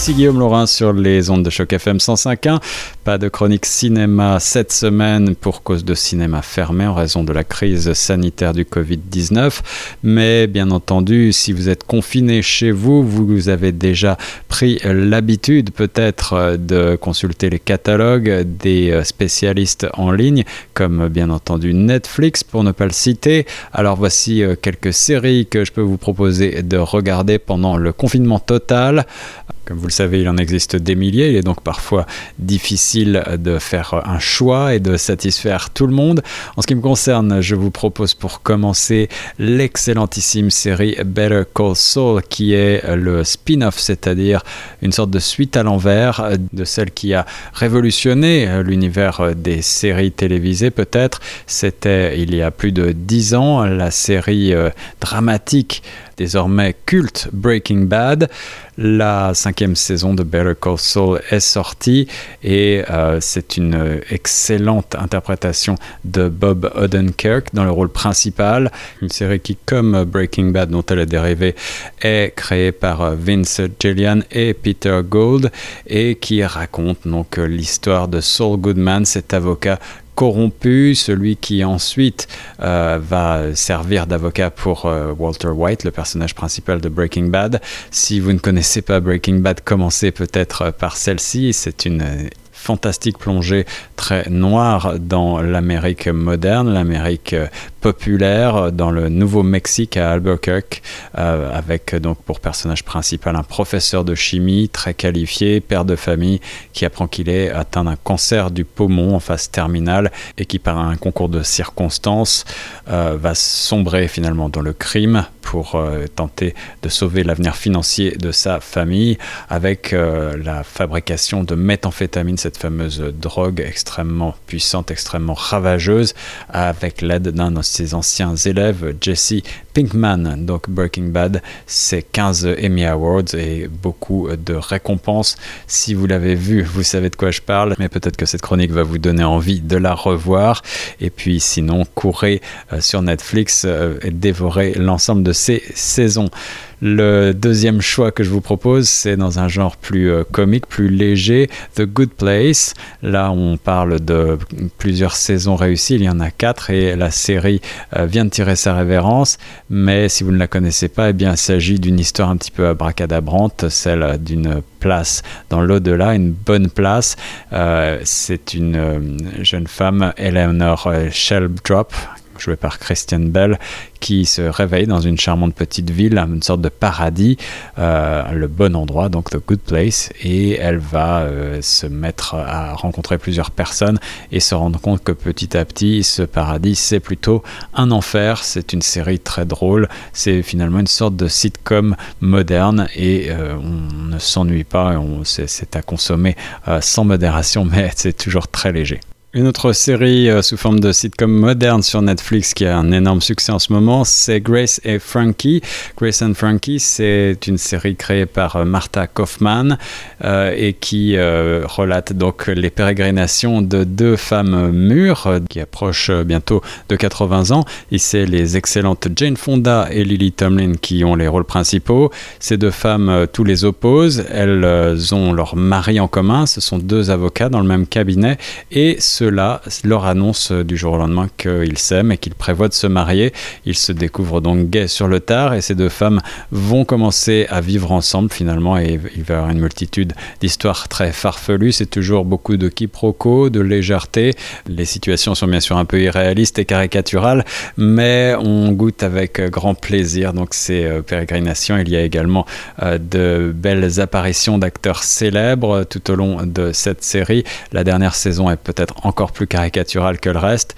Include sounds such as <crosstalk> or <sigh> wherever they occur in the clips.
Ici Guillaume Laurin sur les ondes de choc FM 105.1. Pas de chronique cinéma cette semaine pour cause de cinéma fermé en raison de la crise sanitaire du Covid-19. Mais bien entendu, si vous êtes confiné chez vous, vous avez déjà pris l'habitude peut-être de consulter les catalogues des spécialistes en ligne, comme bien entendu Netflix pour ne pas le citer. Alors voici quelques séries que je peux vous proposer de regarder pendant le confinement total. Comme vous le savez, il en existe des milliers. Il est donc parfois difficile de faire un choix et de satisfaire tout le monde. En ce qui me concerne, je vous propose pour commencer l'excellentissime série Better Call Saul, qui est le spin-off, c'est-à-dire une sorte de suite à l'envers de celle qui a révolutionné l'univers des séries télévisées, peut-être. C'était il y a plus de dix ans la série dramatique désormais culte Breaking Bad. La cinquième saison de Better Call Saul est sortie et euh, c'est une excellente interprétation de Bob Odenkirk dans le rôle principal. Une série qui, comme Breaking Bad dont elle est dérivée, est créée par Vince Gillian et Peter Gould et qui raconte donc l'histoire de Saul Goodman, cet avocat corrompu, celui qui ensuite euh, va servir d'avocat pour euh, Walter White, le personnage principal de Breaking Bad. Si vous ne connaissez pas Breaking Bad, commencez peut-être par celle-ci. C'est une fantastique plongée très noire dans l'Amérique moderne, l'Amérique populaire, dans le Nouveau-Mexique à Albuquerque, euh, avec donc pour personnage principal un professeur de chimie très qualifié, père de famille, qui apprend qu'il est atteint d'un cancer du poumon en phase terminale et qui par un concours de circonstances euh, va sombrer finalement dans le crime pour euh, tenter de sauver l'avenir financier de sa famille avec la fabrication de méthamphétamine, fameuse drogue extrêmement puissante, extrêmement ravageuse, avec l'aide d'un de ses anciens élèves, Jesse Pinkman. Donc Breaking Bad, c'est 15 Emmy Awards et beaucoup de récompenses. Si vous l'avez vu, vous savez de quoi je parle, mais peut-être que cette chronique va vous donner envie de la revoir. Et puis sinon, courez euh, sur Netflix euh, et dévorez l'ensemble de ces saisons. Le deuxième choix que je vous propose, c'est dans un genre plus euh, comique, plus léger, The Good Place. Là, on parle de plusieurs saisons réussies, il y en a quatre et la série vient de tirer sa révérence. Mais si vous ne la connaissez pas, eh bien, il s'agit d'une histoire un petit peu abracadabrante, celle d'une place dans l'au-delà, une bonne place. Euh, c'est une jeune femme, Eleanor Sheldrap, jouée par Christian Bell, qui se réveille dans une charmante petite ville, une sorte de paradis, euh, le bon endroit, donc the good place, et elle va euh, se mettre à rencontrer plusieurs personnes et se rendre compte que petit à petit, ce paradis, c'est plutôt un enfer. C'est une série très drôle, c'est finalement une sorte de sitcom moderne et euh, on ne s'ennuie pas, c'est à consommer sans modération, <laughs> mais c'est toujours très léger. Une autre série euh, sous forme de sitcom moderne sur Netflix qui a un énorme succès en ce moment, c'est Grace et Frankie. Grace and Frankie, c'est une série créée par euh, Martha Kaufman euh, et qui relate donc les pérégrinations de deux femmes mûres qui approchent bientôt de 80 ans. Et c'est les excellentes Jane Fonda et Lily Tomlin qui ont les rôles principaux. Ces deux femmes, tous les opposent. Elles ont leur mari en commun. Ce sont deux avocats dans le même cabinet et ceux-là leur annonce du jour au lendemain qu'ils s'aiment et qu'ils prévoient de se marier. Ils se découvrent donc gays sur le tard et ces deux femmes vont commencer à vivre ensemble finalement et il va y avoir une multitude d'histoires très farfelues. C'est toujours beaucoup de quiproquos, de légèreté. Les situations sont bien sûr un peu irréalistes et caricaturales, mais on goûte avec grand plaisir donc ces euh, pérégrinations. Il y a également euh, de belles apparitions d'acteurs célèbres tout au long de cette série. La dernière saison est peut-être encore plus caricatural que le reste.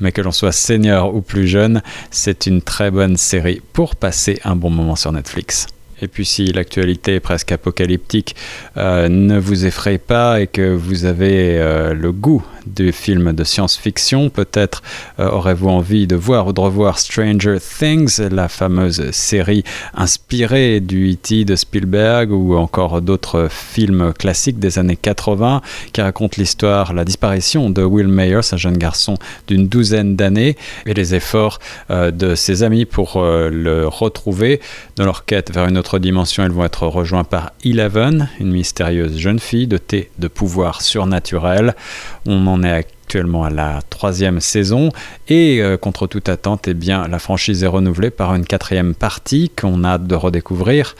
Mais que l'on soit senior ou plus jeune, c'est une très bonne série pour passer un bon moment sur Netflix. Et puis si l'actualité presque apocalyptique, euh, ne vous effrayez pas et que vous avez euh, le goût du film de science-fiction. Peut-être euh, aurez-vous envie de voir ou de revoir Stranger Things, la fameuse série inspirée du E.T. de Spielberg ou encore d'autres films classiques des années 80 qui racontent l'histoire, la disparition de Will Myers, un jeune garçon d'une douzaine d'années, et les efforts euh, de ses amis pour euh, le retrouver. Dans leur quête vers une autre dimension, ils vont être rejoints par Eleven, une mystérieuse jeune fille dotée de pouvoirs surnaturels. On en est actuellement à la troisième saison et euh, contre toute attente, eh bien, la franchise est renouvelée par une quatrième partie qu'on a de redécouvrir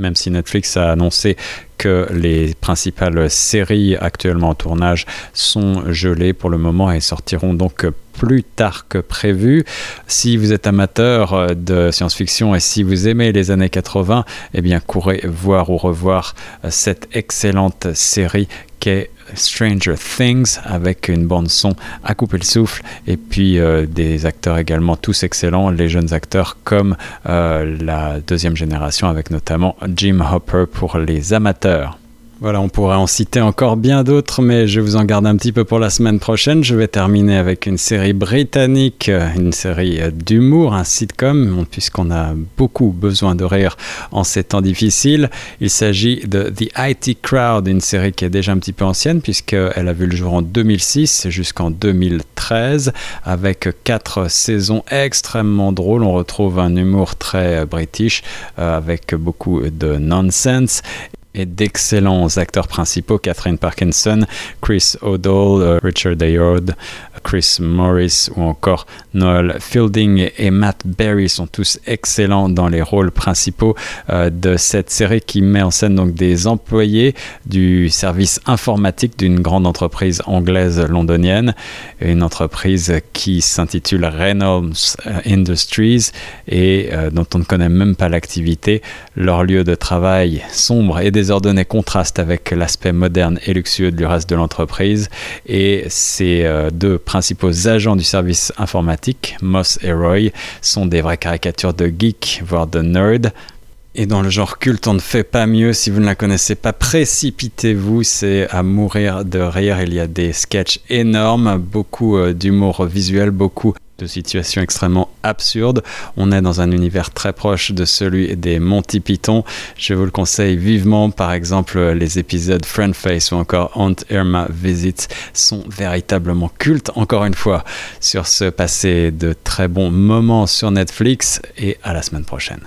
même si Netflix a annoncé que les principales séries actuellement en tournage sont gelées pour le moment et sortiront donc plus tard que prévu. Si vous êtes amateur de science-fiction et si vous aimez les années 80, eh bien courez voir ou revoir cette excellente série qu'est Stranger Things avec une bande son à couper le souffle et puis euh, des acteurs également tous excellents, les jeunes acteurs comme euh, la deuxième génération avec notamment Jim Hopper pour les amateurs. Voilà, on pourrait en citer encore bien d'autres, mais je vous en garde un petit peu pour la semaine prochaine. Je vais terminer avec une série britannique, une série d'humour, un sitcom, puisqu'on a beaucoup besoin de rire en ces temps difficiles. Il s'agit de The IT Crowd, une série qui est déjà un petit peu ancienne, puisqu'elle a vu le jour en 2006 jusqu'en 2013, avec quatre saisons extrêmement drôles. On retrouve un humour très british, euh, avec beaucoup de nonsense et d'excellents acteurs principaux, Catherine Parkinson, Chris O'Dowd, euh, Richard Ayoade, Chris Morris ou encore Noel Fielding et Matt Berry sont tous excellents dans les rôles principaux euh, de cette série qui met en scène donc des employés du service informatique d'une grande entreprise anglaise londonienne, une entreprise qui s'intitule Reynolds euh, Industries et dont on ne connaît même pas l'activité. Leur lieu de travail sombre et désordonné contraste avec l'aspect moderne et luxueux du reste de l'entreprise et ces deux principaux agents du service informatique, Moss et Roy, sont des vraies caricatures de geeks, voire de nerds. Et dans le genre culte, on ne fait pas mieux. Si vous ne la connaissez pas, précipitez-vous. C'est à mourir de rire. Il y a des sketchs énormes, beaucoup euh, d'humour visuel, beaucoup de situations extrêmement absurdes. On est dans un univers très proche de celui des Monty Python. Je vous le conseille vivement. Par exemple, les épisodes Friend Face ou encore Aunt Irma Visit sont véritablement cultes. Encore une fois, sur ce passé de très bons moments sur Netflix et à la semaine prochaine.